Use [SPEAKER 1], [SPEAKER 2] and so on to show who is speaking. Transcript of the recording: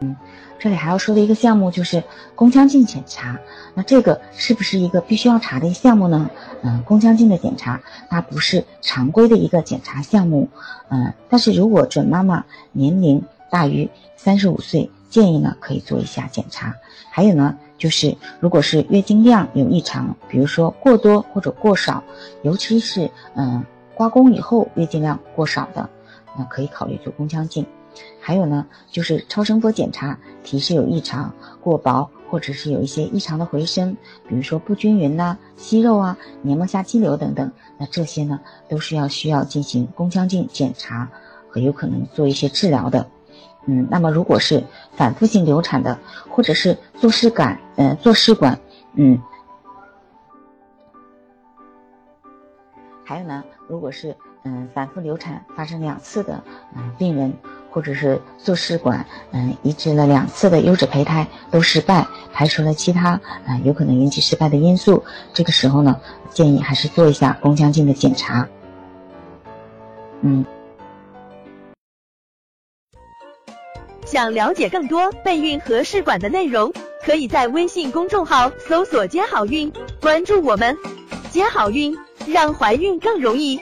[SPEAKER 1] 嗯，这里还要说的一个项目就是宫腔镜检查。那这个是不是一个必须要查的一项目呢？嗯，宫腔镜的检查它不是常规的一个检查项目。嗯，但是如果准妈妈年龄大于三十五岁，建议呢可以做一下检查。还有呢，就是如果是月经量有异常，比如说过多或者过少，尤其是嗯刮宫以后月经量过少的，那可以考虑做宫腔镜。还有呢，就是超声波检查提示有异常，过薄或者是有一些异常的回声，比如说不均匀呐、息肉啊、黏膜下肌瘤等等，那这些呢都是要需要进行宫腔镜检查和有可能做一些治疗的。嗯，那么如果是反复性流产的，或者是做试管，呃，做试管，嗯，还有呢，如果是嗯反复流产发生两次的嗯病人。或者是做试管，嗯，移植了两次的优质胚胎都失败，排除了其他嗯有可能引起失败的因素。这个时候呢，建议还是做一下宫腔镜的检查。嗯。
[SPEAKER 2] 想了解更多备孕和试管的内容，可以在微信公众号搜索“接好运”，关注我们，接好运，让怀孕更容易。